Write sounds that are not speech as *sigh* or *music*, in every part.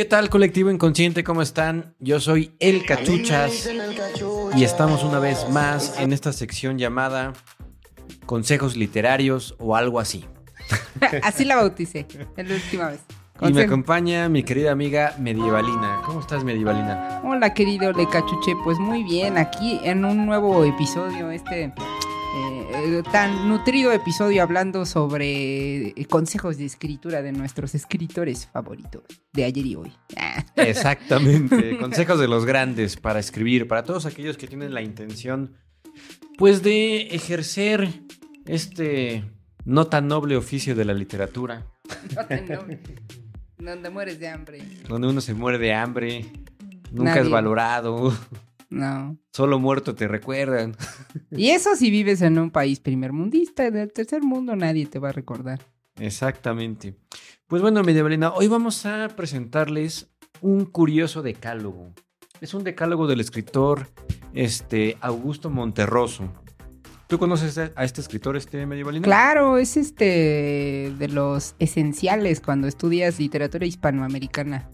¿Qué tal colectivo inconsciente? ¿Cómo están? Yo soy El Cachuchas y estamos una vez más en esta sección llamada Consejos Literarios o algo así. *laughs* así la bauticé, es la última vez. Y me acompaña mi querida amiga Medievalina. ¿Cómo estás, Medievalina? Hola, querido Le Cachuche. Pues muy bien, aquí en un nuevo episodio, este eh, tan nutrido episodio hablando sobre eh, consejos de escritura de nuestros escritores favoritos de ayer y hoy. *laughs* Exactamente, *laughs* consejos de los grandes para escribir, para todos aquellos que tienen la intención, pues, de ejercer este no tan noble oficio de la literatura. *laughs* No tan noble. Donde mueres de hambre. Donde uno se muere de hambre, nunca es valorado. No. Solo muerto te recuerdan. *laughs* Y eso si vives en un país primermundista, el tercer mundo nadie te va a recordar. Exactamente. Pues bueno, Medievalina, hoy vamos a presentarles un curioso decálogo. Es un decálogo del escritor este, Augusto Monterroso. ¿Tú conoces a este escritor, este medievalina? Claro, es este de los esenciales cuando estudias literatura hispanoamericana.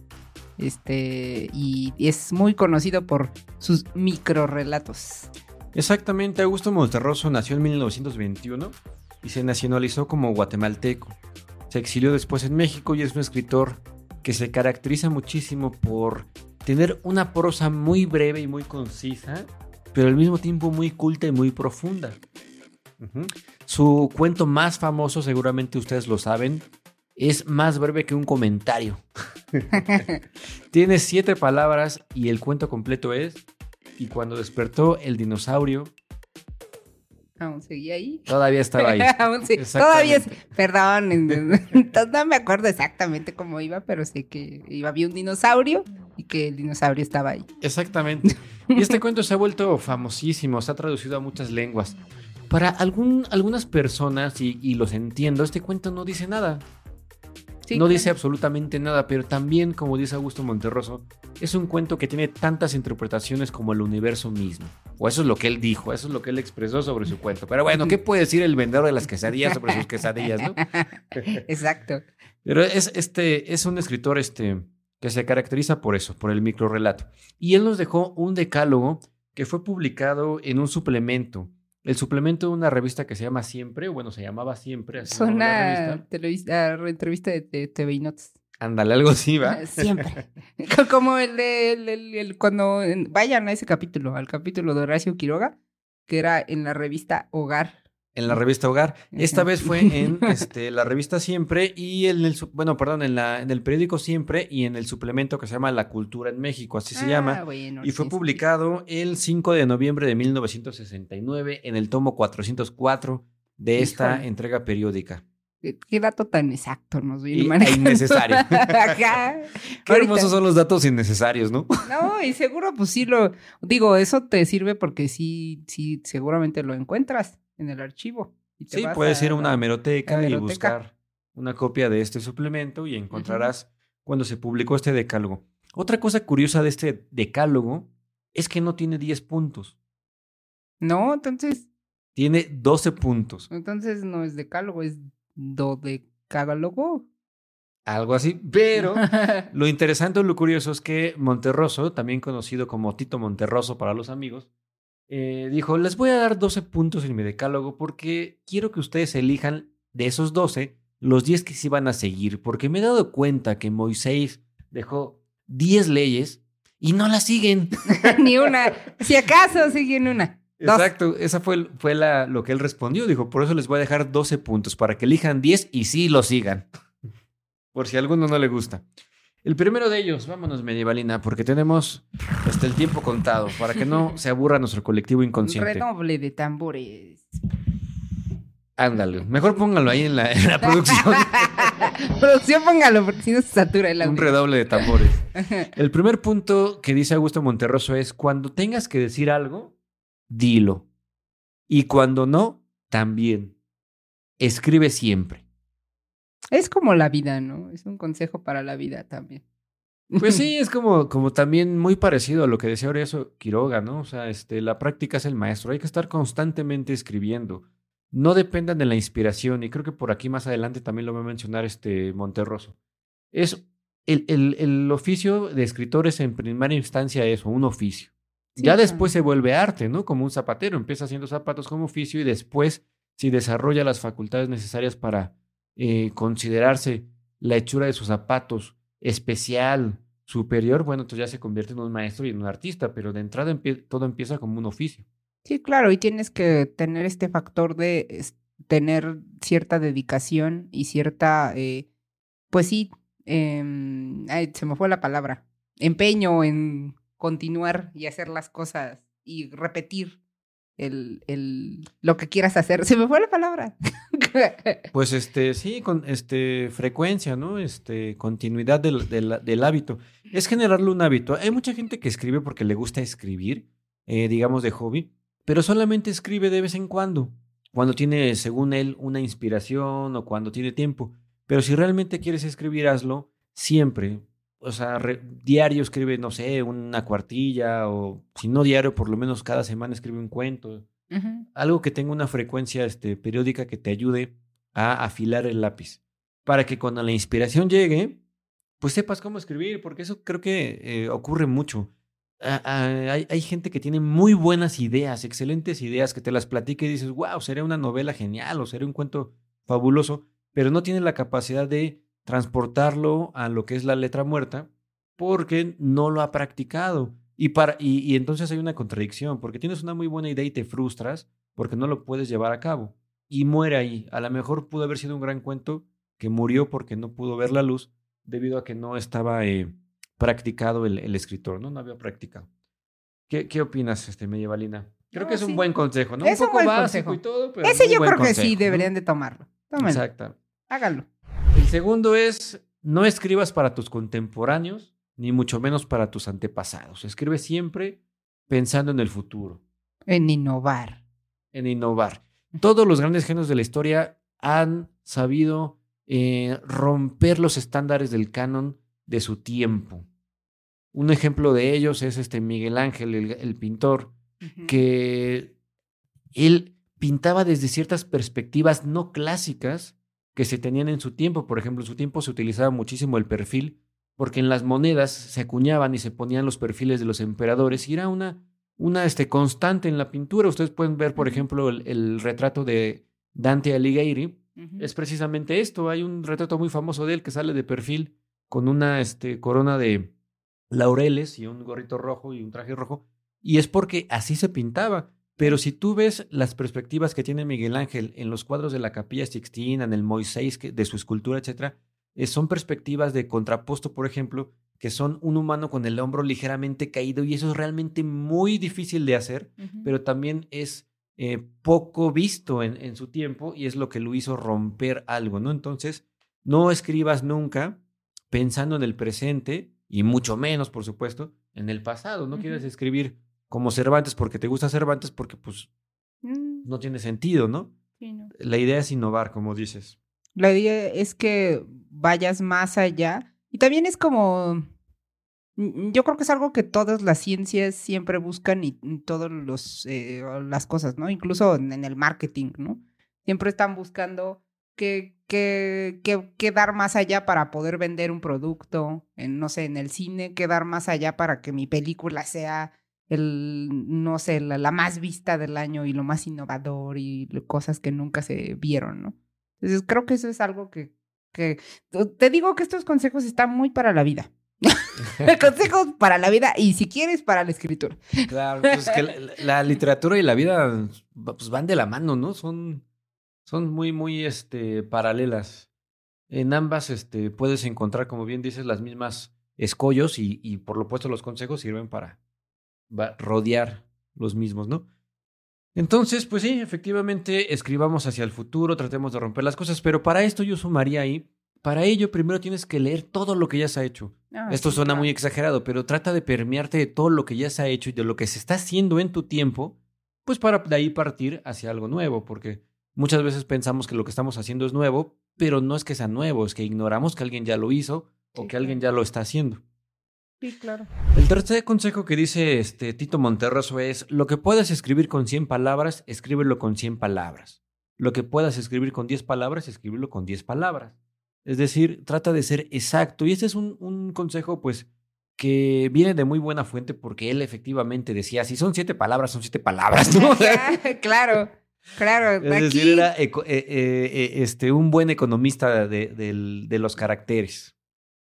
Este, y es muy conocido por sus microrelatos. Exactamente, Augusto Monterroso nació en 1921 y se nacionalizó como guatemalteco. Se exilió después en México y es un escritor que se caracteriza muchísimo por tener una prosa muy breve y muy concisa, pero al mismo tiempo muy culta y muy profunda. Su cuento más famoso, seguramente ustedes lo saben, es más breve que un comentario. *laughs* *laughs* Tiene siete palabras y el cuento completo es, y cuando despertó el dinosaurio... ¿Aún seguía ahí? Todavía estaba ahí. *laughs* Todavía es, perdón, no me acuerdo exactamente cómo iba, pero sé que iba, había un dinosaurio y que el dinosaurio estaba ahí. Exactamente. Y este cuento se ha vuelto famosísimo, se ha traducido a muchas lenguas. Para algún, algunas personas, y, y los entiendo, este cuento no dice nada no dice absolutamente nada, pero también, como dice Augusto Monterroso, es un cuento que tiene tantas interpretaciones como el universo mismo. O eso es lo que él dijo, eso es lo que él expresó sobre su cuento. Pero bueno, ¿qué puede decir el vendedor de las quesadillas sobre sus quesadillas, no? *laughs* Exacto. Pero es, este, es un escritor este, que se caracteriza por eso, por el microrelato. Y él nos dejó un decálogo que fue publicado en un suplemento el suplemento de una revista que se llama Siempre, bueno, se llamaba Siempre. Es una entrevista de, TV y Notes. Ándale, algo así, ¿va? *laughs* Siempre. *laughs* Como el de el, cuando vayan a ese capítulo, al capítulo de Horacio Quiroga, que era en la revista Hogar en la revista Hogar. Esta vez fue en *laughs* este, la revista Siempre y en el, bueno, perdón, en, la, en el periódico Siempre y en el suplemento que se llama La Cultura en México, así se ah, llama. y fue publicado el 5 de noviembre de 1969 en el tomo 404 de esta entrega periódica. Qué dato tan exacto nos viene e innecesario. *laughs* Qué hermosos son los datos innecesarios, ¿no? *laughs* No, y seguro, pues sí lo. Digo, eso te sirve porque sí, sí, seguramente lo encuentras en el archivo. sí, puedes ir a una hemeroteca, y buscar una copia de este suplemento y encontrarás cuando se publicó este decálogo. Otra cosa curiosa de este decálogo es que no tiene 10 puntos. No, entonces. Tiene 12 puntos. Entonces no es decálogo, es dodecálogo. Algo así, pero *laughs* lo interesante o lo curioso es que Monterroso, también conocido como Tito Monterroso para los amigos, eh, dijo, les voy a dar 12 puntos en mi decálogo porque quiero que ustedes elijan de esos 12 los 10 que sí van a seguir, porque me he dado cuenta que Moisés dejó 10 leyes y no las siguen. *laughs* Ni una. Si acaso siguen una. Exacto, esa fue, fue la, lo que él respondió. Dijo, por eso les voy a dejar 12 puntos para que elijan 10 y sí lo sigan. *laughs* por si a alguno no le gusta. El primero de ellos, vámonos medievalina, porque tenemos hasta el tiempo contado, para que no se aburra nuestro colectivo inconsciente. Redoble de tambores. Ándale, mejor póngalo ahí en la, en la producción. *laughs* producción póngalo, porque si no se satura el audio. Un redoble de tambores. El primer punto que dice Augusto Monterroso es, cuando tengas que decir algo, dilo. Y cuando no, también. Escribe siempre. Es como la vida, ¿no? Es un consejo para la vida también. Pues *laughs* sí, es como, como también muy parecido a lo que decía eso Quiroga, ¿no? O sea, este, la práctica es el maestro. Hay que estar constantemente escribiendo. No dependan de la inspiración, y creo que por aquí más adelante también lo va a mencionar este Monterroso. Es el, el, el oficio de escritores en primera instancia eso, un oficio. ya después se vuelve arte, ¿no? Como un zapatero, empieza haciendo zapatos como oficio y después, si desarrolla las facultades necesarias para eh, considerarse la hechura de sus zapatos especial, superior, bueno, entonces ya se convierte en un maestro y en un artista, pero de entrada todo empieza como un oficio. Sí, claro, y tienes que tener este factor de tener cierta dedicación y cierta, eh, pues sí, em, se me fue la palabra, empeño en continuar y hacer las cosas y repetir el, el, lo que quieras hacer. *laughs* Se me fue la palabra. *laughs* Pues este, sí, con este, frecuencia, ¿no? Este, continuidad del, hábito. Es generarle un hábito. Hay mucha gente que escribe porque le gusta escribir, eh, digamos, de hobby, pero solamente escribe de vez en cuando, cuando tiene, según él, una inspiración o cuando tiene tiempo. Pero si realmente quieres escribir, hazlo siempre. O sea, diario escribe, no sé, una cuartilla o si no diario, por lo menos cada semana escribe un cuento algo que tenga una frecuencia este, periódica que te ayude a afilar el lápiz. Para que cuando la inspiración llegue, pues sepas cómo escribir, porque eso creo que eh, ocurre mucho. hay, hay, gente que tiene muy buenas ideas, excelentes ideas, que te las platica y dices, wow, sería una novela genial o sería un cuento fabuloso, pero no tiene la capacidad de transportarlo a lo que es la letra muerta porque no lo ha practicado. Y, para, y, entonces hay una contradicción, porque tienes una muy buena idea y te frustras porque no lo puedes llevar a cabo. Y muere ahí. A lo mejor pudo haber sido un gran cuento que murió porque no pudo ver la luz debido a que no estaba eh, practicado el, escritor, ¿no? No había practicado. ¿Qué, qué opinas, este, Medievalina? Creo que es un buen consejo, ¿no? Es un, poco básico y todo, pero. Ese yo creo que sí deberían de tomarlo. Exacto. Háganlo. El segundo es: no escribas para tus contemporáneos ni mucho menos para tus antepasados. Escribe siempre pensando en el futuro. En innovar. En innovar. Todos los grandes genios de la historia han sabido eh, romper los estándares del canon de su tiempo. Un ejemplo de ellos es este Miguel Ángel, el, pintor, que él pintaba desde ciertas perspectivas no clásicas que se tenían en su tiempo. Por ejemplo, en su tiempo se utilizaba muchísimo el perfil porque en las monedas se acuñaban y se ponían los perfiles de los emperadores y era una, una este, constante en la pintura. Ustedes pueden ver, por ejemplo, el, retrato de Dante Alighieri. Es precisamente esto. Hay un retrato muy famoso de él que sale de perfil con una este, corona de laureles y un gorrito rojo y un traje rojo. Y es porque así se pintaba. Pero si tú ves las perspectivas que tiene Miguel Ángel en los cuadros de la Capilla Sixtina, en el Moisés de su escultura, etcétera, eh, son perspectivas de contrapuesto, por ejemplo, que son un humano con el hombro ligeramente caído y eso es realmente muy difícil de hacer, pero también es eh, poco visto en, en, su tiempo y es lo que lo hizo romper algo, ¿no? Entonces, no escribas nunca pensando en el presente y mucho menos, por supuesto, en el pasado. No quieres escribir como Cervantes porque te gusta Cervantes porque pues mm. no tiene sentido, ¿no? La idea es innovar, como dices. La idea es que vayas más allá. Y también es como, mm, yo creo que es algo que todas las ciencias siempre buscan y todas eh, las cosas, ¿no? Incluso en, el marketing, ¿no? Siempre están buscando que, que, dar más allá para poder vender un producto, en, no sé, en el cine, que dar más allá para que mi película sea el, no sé, la, la más vista del año y lo más innovador y cosas que nunca se vieron, ¿no? Entonces creo que eso es algo que, que te digo que estos consejos están muy para la vida. *laughs* consejos para la vida y si quieres para la escritura. Claro, pues que la, literatura y la vida pues van de la mano, ¿no? Son, son muy, muy este, paralelas. En ambas este, puedes encontrar, como bien dices, las mismas escollos y, y por lo puesto los consejos sirven para rodear los mismos, ¿no? Entonces, pues sí, efectivamente, escribamos hacia el futuro, tratemos de romper las cosas, pero para esto yo sumaría ahí, para ello primero tienes que leer todo lo que ya se ha hecho. Ah, esto sí, suena claro. muy exagerado, pero trata de permearte de todo lo que ya se ha hecho y de lo que se está haciendo en tu tiempo, pues para de ahí partir hacia algo nuevo, porque muchas veces pensamos que lo que estamos haciendo es nuevo, pero no es que sea nuevo, es que ignoramos que alguien ya lo hizo o Sí, que alguien ya lo está haciendo. Sí, claro. El tercer consejo que dice este Tito Monterroso es, lo que puedas escribir con 100 palabras, escríbelo con 100 palabras. Lo que puedas escribir con 10 palabras, escríbelo con 10 palabras. Es decir, trata de ser exacto. Y este es un, un consejo, pues, que viene de muy buena fuente porque él efectivamente decía, si son siete palabras, son siete palabras, ¿no? *laughs* claro, claro. es Aquí, decir, era eh, eh, eh, este, un buen economista de los caracteres.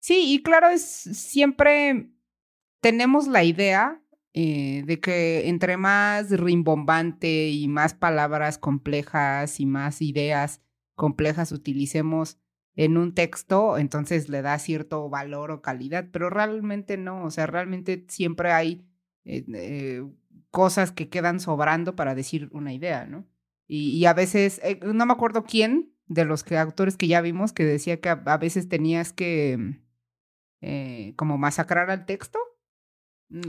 Sí, y claro, es siempre tenemos la idea eh, de que entre más rimbombante y más palabras complejas y más ideas complejas utilicemos en un texto, entonces le da cierto valor o calidad, pero realmente no, o sea, realmente siempre hay eh, eh, cosas que quedan sobrando para decir una idea, ¿no? Y, a veces, eh, no me acuerdo quién de los que, autores que ya vimos que decía que a veces tenías que eh, como masacrar al texto. Mm,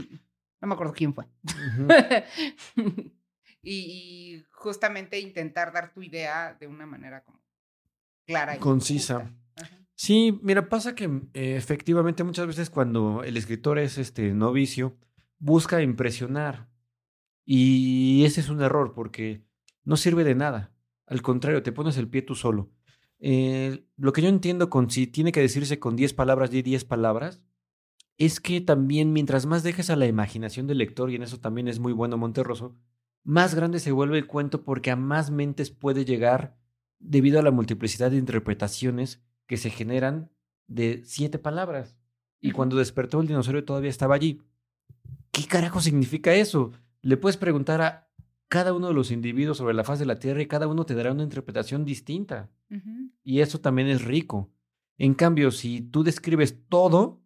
No me acuerdo quién fue. *laughs* y, y justamente intentar dar tu idea de una manera como clara. y Concisa. Sí, mira, pasa que eh, efectivamente muchas veces cuando el escritor es este novicio, busca impresionar. Y ese es un error porque no sirve de nada. Al contrario, te pones el pie tú solo. Eh, lo que yo entiendo con si tiene que decirse con 10 palabras y 10 palabras, es que también mientras más dejes a la imaginación del lector, y en eso también es muy bueno Monterroso, más grande se vuelve el cuento porque a más mentes puede llegar debido a la multiplicidad de interpretaciones que se generan de siete palabras. Y cuando despertó el dinosaurio todavía estaba allí. ¿Qué carajo significa eso? Le puedes preguntar a cada uno de los individuos sobre la faz de la Tierra y cada uno te dará una interpretación distinta. Y eso también es rico. En cambio, si tú describes todo,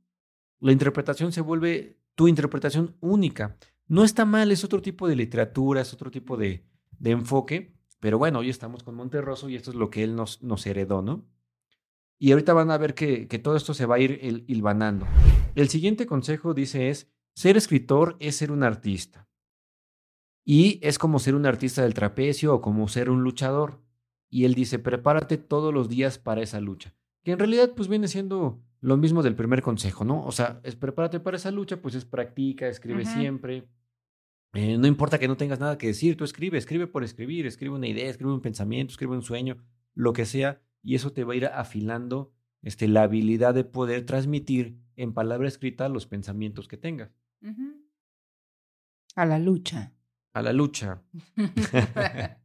la interpretación se vuelve tu interpretación única. No está mal, es otro tipo de literatura, es otro tipo de, de enfoque, pero bueno, hoy estamos con Monterroso y esto es lo que él nos, nos heredó, ¿no? Y ahorita van a ver que, que todo esto se va a ir hil- hilvanando. El siguiente consejo dice es, ser escritor es ser un artista. Y es como ser un artista del trapecio o como ser un luchador. Y él dice, prepárate todos los días para esa lucha. Que en realidad pues viene siendo lo mismo del primer consejo, ¿no? O sea, es prepárate para esa lucha, pues es practica, escribe siempre. Eh, no importa que no tengas nada que decir, tú escribe, escribe por escribir, escribe una idea, escribe un pensamiento, escribe un sueño, lo que sea, y eso te va a ir afilando este, la habilidad de poder transmitir en palabra escrita los pensamientos que tengas. A la lucha. A la lucha. *laughs*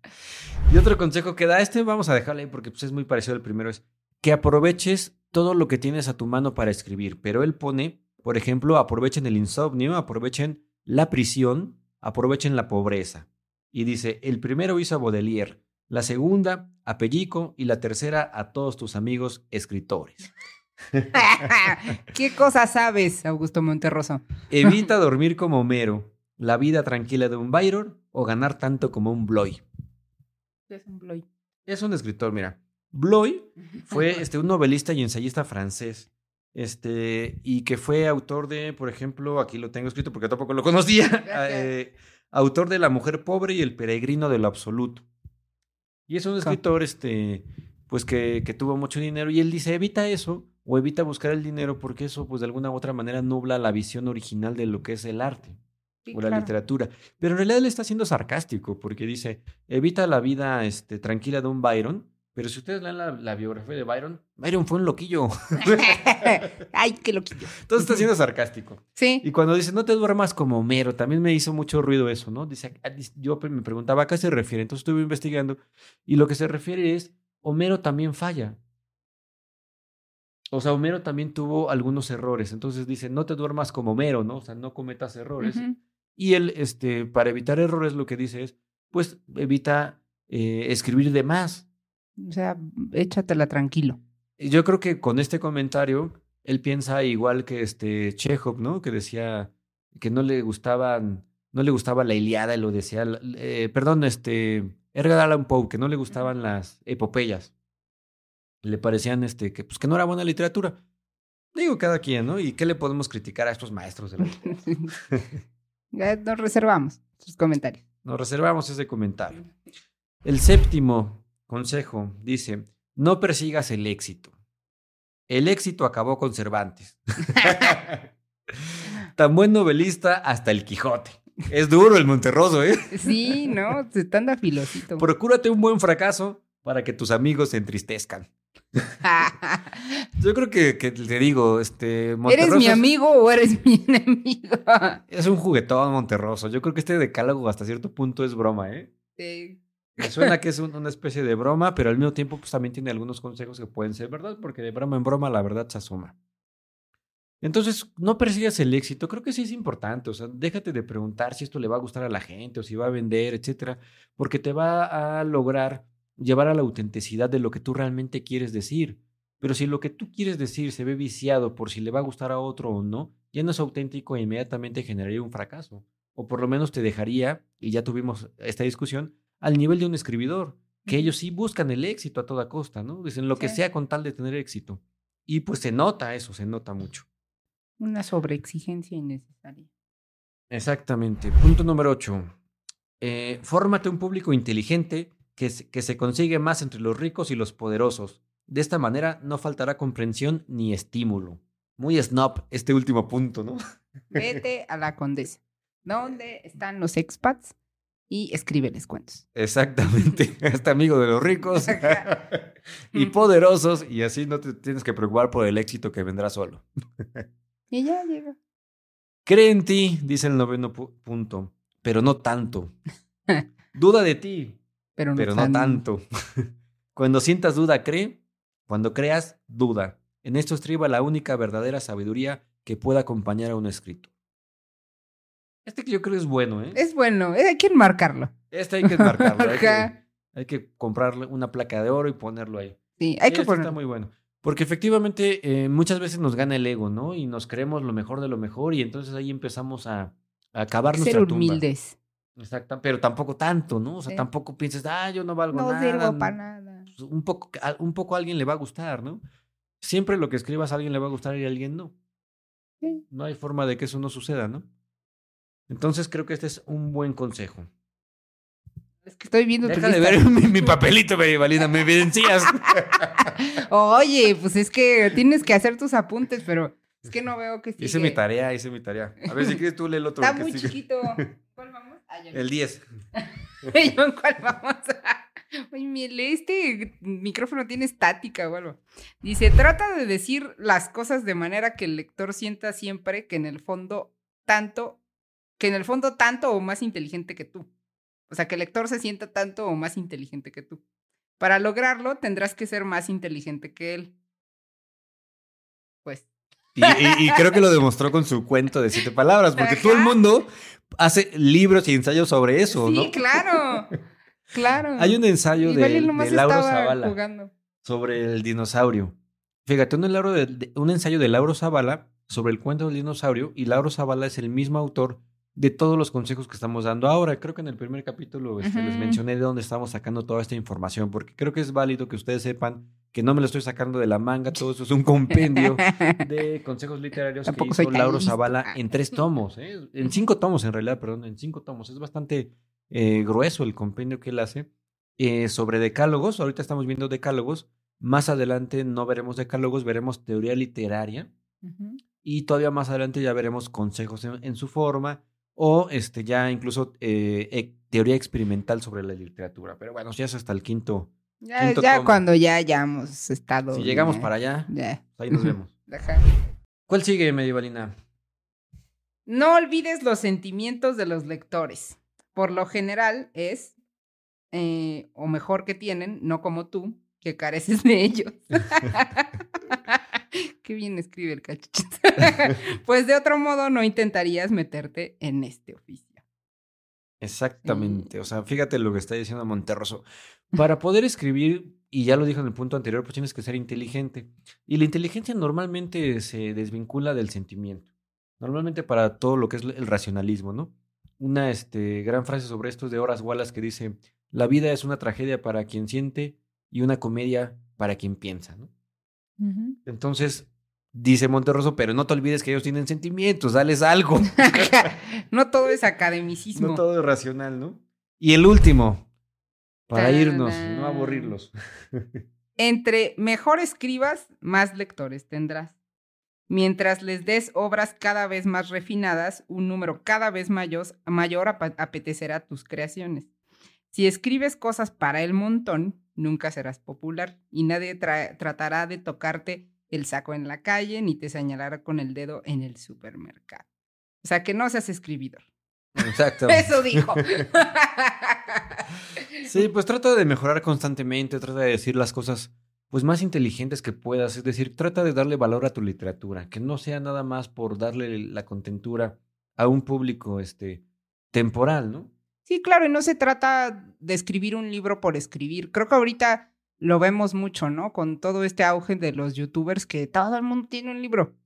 Y otro consejo que da, este vamos a dejarlo ahí porque pues, es muy parecido al primero, es que aproveches todo lo que tienes a tu mano para escribir. Pero él pone, por ejemplo, aprovechen el insomnio, aprovechen la prisión, aprovechen la pobreza. Y dice, el primero hizo a Baudelaire, la segunda a Pellico y la tercera a todos tus amigos escritores. *laughs* ¿Qué cosa sabes, Augusto Monterroso? Evita dormir como Homero, la vida tranquila de un Byron o ganar tanto como un Bloy. Es un Bloy. Es un escritor, mira. Bloy fue *laughs* este, un novelista y ensayista francés. Este, y que fue autor de, por ejemplo, aquí lo tengo escrito porque tampoco lo conocía. *laughs* eh, autor de La mujer pobre y El peregrino de lo absoluto. Y es un escritor, este, pues que, que tuvo mucho dinero. Y él dice: evita eso o evita buscar el dinero porque eso, pues de alguna u otra manera, nubla la visión original de lo que es el arte Sí, o la claro. literatura. Pero en realidad él está siendo sarcástico porque dice, evita la vida este, tranquila de un Byron, pero si ustedes leen la, la biografía de Byron, Byron fue un loquillo. *laughs* Ay, qué loquillo. Entonces está siendo sarcástico. Sí. Y cuando dice, no te duermas como Homero, también me hizo mucho ruido eso, ¿no? Dice, ah, yo me preguntaba a qué se refiere, entonces estuve investigando y lo que se refiere es, Homero también falla. O sea, Homero también tuvo algunos errores, entonces dice, no te duermas como Homero, ¿no? O sea, no cometas errores. Ujú. Y él, este, para evitar errores, lo que dice es, pues evita eh, escribir de más. O sea, échatela tranquilo. Yo creo que con este comentario, él piensa igual que este Chekhov, ¿no? Que decía que no le gustaban no le gustaba la Iliada y lo decía, eh, perdón, este, Edgar Allan Poe, que no le gustaban las epopeyas. Le parecían este, que, pues, que no era buena literatura. Digo, cada quien, ¿no? ¿Y qué le podemos criticar a estos maestros de la *laughs* *laughs* Nos reservamos sus comentarios. Nos reservamos ese comentario. El séptimo consejo dice, no persigas el éxito. El éxito acabó con Cervantes. *laughs* Tan buen novelista hasta el Quijote. Es duro el Monterroso, ¿eh? Sí, no, se está anda filosito. Procúrate un buen fracaso para que tus amigos se entristezcan. *laughs* Yo creo que, te digo, este. ¿Eres mi amigo o eres mi enemigo? *laughs* Es un juguetón Monterroso. Yo creo que este decálogo hasta cierto punto es broma, ¿eh? Sí. Me suena que es una especie de broma, pero al mismo tiempo pues, también tiene algunos consejos que pueden ser verdad, porque de broma en broma la verdad se asoma. Entonces, no persigas el éxito. Creo que sí es importante. O sea, déjate de preguntar si esto le va a gustar a la gente o si va a vender, etcétera, porque te va a lograr llevar a la autenticidad de lo que tú realmente quieres decir. Pero si lo que tú quieres decir se ve viciado por si le va a gustar a otro o no, ya no es auténtico e inmediatamente generaría un fracaso. O por lo menos te dejaría, y ya tuvimos esta discusión, al nivel de un escribidor, que ellos sí buscan el éxito a toda costa, ¿no? Dicen lo que sea con tal de tener éxito. Y pues se nota eso, se nota mucho. Una sobreexigencia innecesaria. Exactamente. Punto número 8. Eh, fórmate un público inteligente que que se consigue más entre los ricos y los poderosos. De esta manera no faltará comprensión ni estímulo. Muy snob este último punto, ¿no? Vete a la condesa. ¿Dónde están los expats? Y escríbeles cuentos. Exactamente. *laughs* Este amigo de los ricos *laughs* y poderosos. Y así no te tienes que preocupar por el éxito que vendrá solo. Y ya llega. Cree en ti, dice el noveno punto, pero no tanto. *laughs* Duda de ti, pero no, tanto. *laughs* Cuando sientas duda, cree. Cuando creas, duda. En esto estriba la única verdadera sabiduría que pueda acompañar a un escrito. Este que yo creo es bueno, ¿eh? Es bueno, eh, hay que enmarcarlo. Este hay que enmarcarlo. hay, que, *laughs* comprarle una placa de oro y ponerlo ahí. Sí, hay que este ponerlo. Está muy bueno. Porque efectivamente eh, muchas veces nos gana el ego, ¿no? Y nos creemos lo mejor de lo mejor y entonces ahí empezamos a, a acabar nuestra ser humildes. Exacto, pero tampoco tanto, ¿no? O sea, tampoco pienses, ah, yo no valgo nada. No sirvo para nada. Pues, un poco, un poco a alguien le va a gustar, ¿no? Siempre lo que escribas a alguien le va a gustar y a alguien no. Sí. No hay forma de que eso no suceda, ¿no? Entonces creo que este es un buen consejo. Es que estoy viendo Deja de ver *laughs* mi, *laughs* papelito, Valina, me evidencias. *laughs* Oye, pues es que tienes que hacer tus apuntes, pero es que no veo que sigue. Hice mi tarea, hice mi tarea. A ver si quieres tú lee el otro. Está muy chiquito. Ah, el 10. *laughs* ¿Yo cuál vamos? Oye, este micrófono tiene estática o algo. Dice, trata de decir las cosas de manera que el lector sienta siempre que en el fondo tanto, que en el fondo tanto o más inteligente que tú. O sea, que el lector se sienta tanto o más inteligente que tú. Para lograrlo, tendrás que ser más inteligente que él. Pues. Y, creo que lo demostró con su cuento de siete palabras, porque todo el mundo hace libros y ensayos sobre eso, ¿no? Sí, claro. Claro. *laughs* Hay un ensayo de, de Lauro Zavala sobre el dinosaurio. Fíjate, un, de, un ensayo de Lauro Zavala sobre el cuento del dinosaurio, y Lauro Zavala es el mismo autor de todos los consejos que estamos dando ahora. Creo que en el primer capítulo este, les mencioné de dónde estamos sacando toda esta información, porque creo que es válido que ustedes sepan que no me lo estoy sacando de la manga, todo eso es un compendio *laughs* de consejos literarios que hizo Lauro Zavala en tres tomos, ¿eh? en cinco tomos en realidad, perdón, en cinco tomos. Es bastante eh, grueso el compendio que él hace eh, sobre decálogos. Ahorita estamos viendo decálogos. Más adelante no veremos decálogos, veremos teoría literaria. Y todavía más adelante ya veremos consejos en su forma o este, ya incluso eh, teoría experimental sobre la literatura. Pero bueno, ya es hasta el quinto. Ya, ya cuando ya hayamos estado. Si llegamos para allá, ya. Pues ahí nos vemos. *laughs* ¿Cuál sigue, Medievalina? No olvides los sentimientos de los lectores. Por lo general es, eh, o mejor que tienen, no como tú, que careces de ellos. *laughs* *laughs* *laughs* Qué bien escribe el cachichito. *laughs* pues de otro modo no intentarías meterte en este oficio. Exactamente. O sea, fíjate lo que está diciendo Monterroso. Para poder escribir, y ya lo dijo en el punto anterior, pues tienes que ser inteligente. Y la inteligencia normalmente se desvincula del sentimiento. Normalmente para todo lo que es el racionalismo, ¿no? una este, gran frase sobre esto de Horace Wallace que dice, la vida es una tragedia para quien siente y una comedia para quien piensa, ¿no? Entonces, dice Monterroso, pero no te olvides que ellos tienen sentimientos, dales algo. *laughs* *laughs* no todo es academicismo. No todo es racional, ¿no? Y el último, para irnos, no aburrirlos. *laughs* Entre mejor escribas, más lectores tendrás. Mientras les des obras cada vez más refinadas, un número cada vez mayor, mayor apetecerá tus creaciones. Si escribes cosas para el montón, nunca serás popular y nadie tratará de tocarte el saco en la calle ni te señalará con el dedo en el supermercado. O sea, que no seas escribidor. *laughs* Exacto. Eso dijo. *laughs* sí, pues trata de mejorar constantemente, trata de decir las cosas pues más inteligentes que puedas, es decir, trata de darle valor a tu literatura, que no sea nada más por darle la contentura a un público este temporal, ¿no? Sí, claro, y no se trata de escribir un libro por escribir. Creo que ahorita lo vemos mucho, ¿no? Con todo este auge de los youtubers que todo el mundo tiene un libro,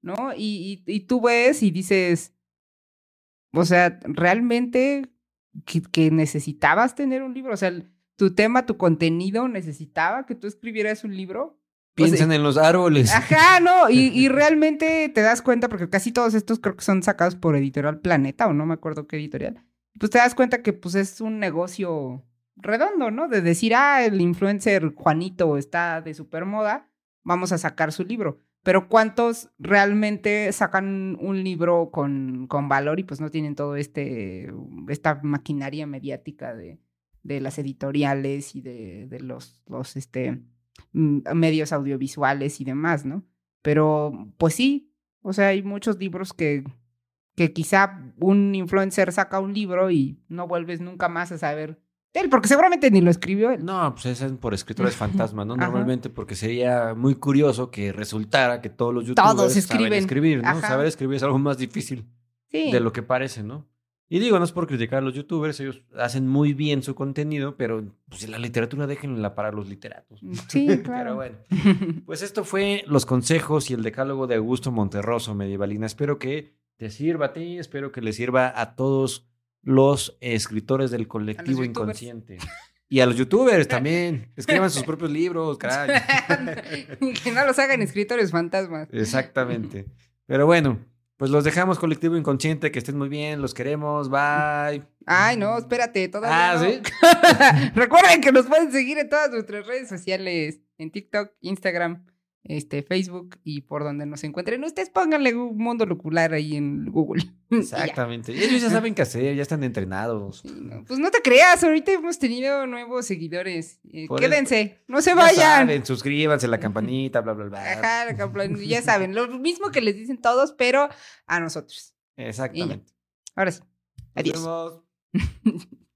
¿no? Y, y, tú ves y dices, o sea, realmente que, necesitabas tener un libro, o sea, tu tema, tu contenido necesitaba que tú escribieras un libro. Piensen en los árboles. Ajá, no, *laughs* y, y, realmente te das cuenta, porque casi todos estos creo que son sacados por Editorial Planeta, o no me acuerdo qué editorial pues te das cuenta que pues es un negocio redondo, ¿no? De decir, ah, el influencer Juanito está de super moda, vamos a sacar su libro. Pero ¿cuántos realmente sacan un libro con, con valor y pues no tienen todo este, esta maquinaria mediática de, de las editoriales y de, de los, los este, medios audiovisuales y demás, ¿no? Pero pues sí, o sea, hay muchos libros que que quizá un influencer saca un libro y no vuelves nunca más a saber de él, porque seguramente ni lo escribió él. No, pues es por escritores fantasmas, ¿no? *laughs* Normalmente porque sería muy curioso que resultara que todos los youtubers todos escriben. saben escribir, ¿no? Saber escribir es algo más difícil de lo que parece, ¿no? Y digo, no es por criticar a los youtubers, ellos hacen muy bien su contenido, pero pues la literatura déjenla para los literatos. Sí, *laughs* claro. pero bueno, pues esto fue los consejos y el decálogo de Augusto Monterroso, medievalina. Espero que te sirva a ti, espero que le sirva a todos los escritores del colectivo inconsciente. Y a los youtubers *laughs* también. Escriban sus propios libros, caray. que no los hagan escritores fantasmas. Exactamente. Pero bueno, pues los dejamos, colectivo inconsciente. Que estén muy bien, los queremos. Bye. Ay, no, espérate, todavía. Ah, ¿sí? *laughs* Recuerden que nos pueden seguir en todas nuestras redes sociales: en TikTok, Instagram, este, Facebook y por donde nos encuentren. Ustedes pónganle un mundo locular ahí en Google. *laughs* Exactamente. Ellos ya saben qué hacer, ya están entrenados. pues no te creas, ahorita hemos tenido nuevos seguidores. Eh, quédense, no se vayan. Saben, suscríbanse, la campanita, bla, bla, bla. Ajá, la campanita, ya saben, lo mismo que les dicen todos, pero a nosotros. Exactamente. Ahora sí. Adiós. *laughs*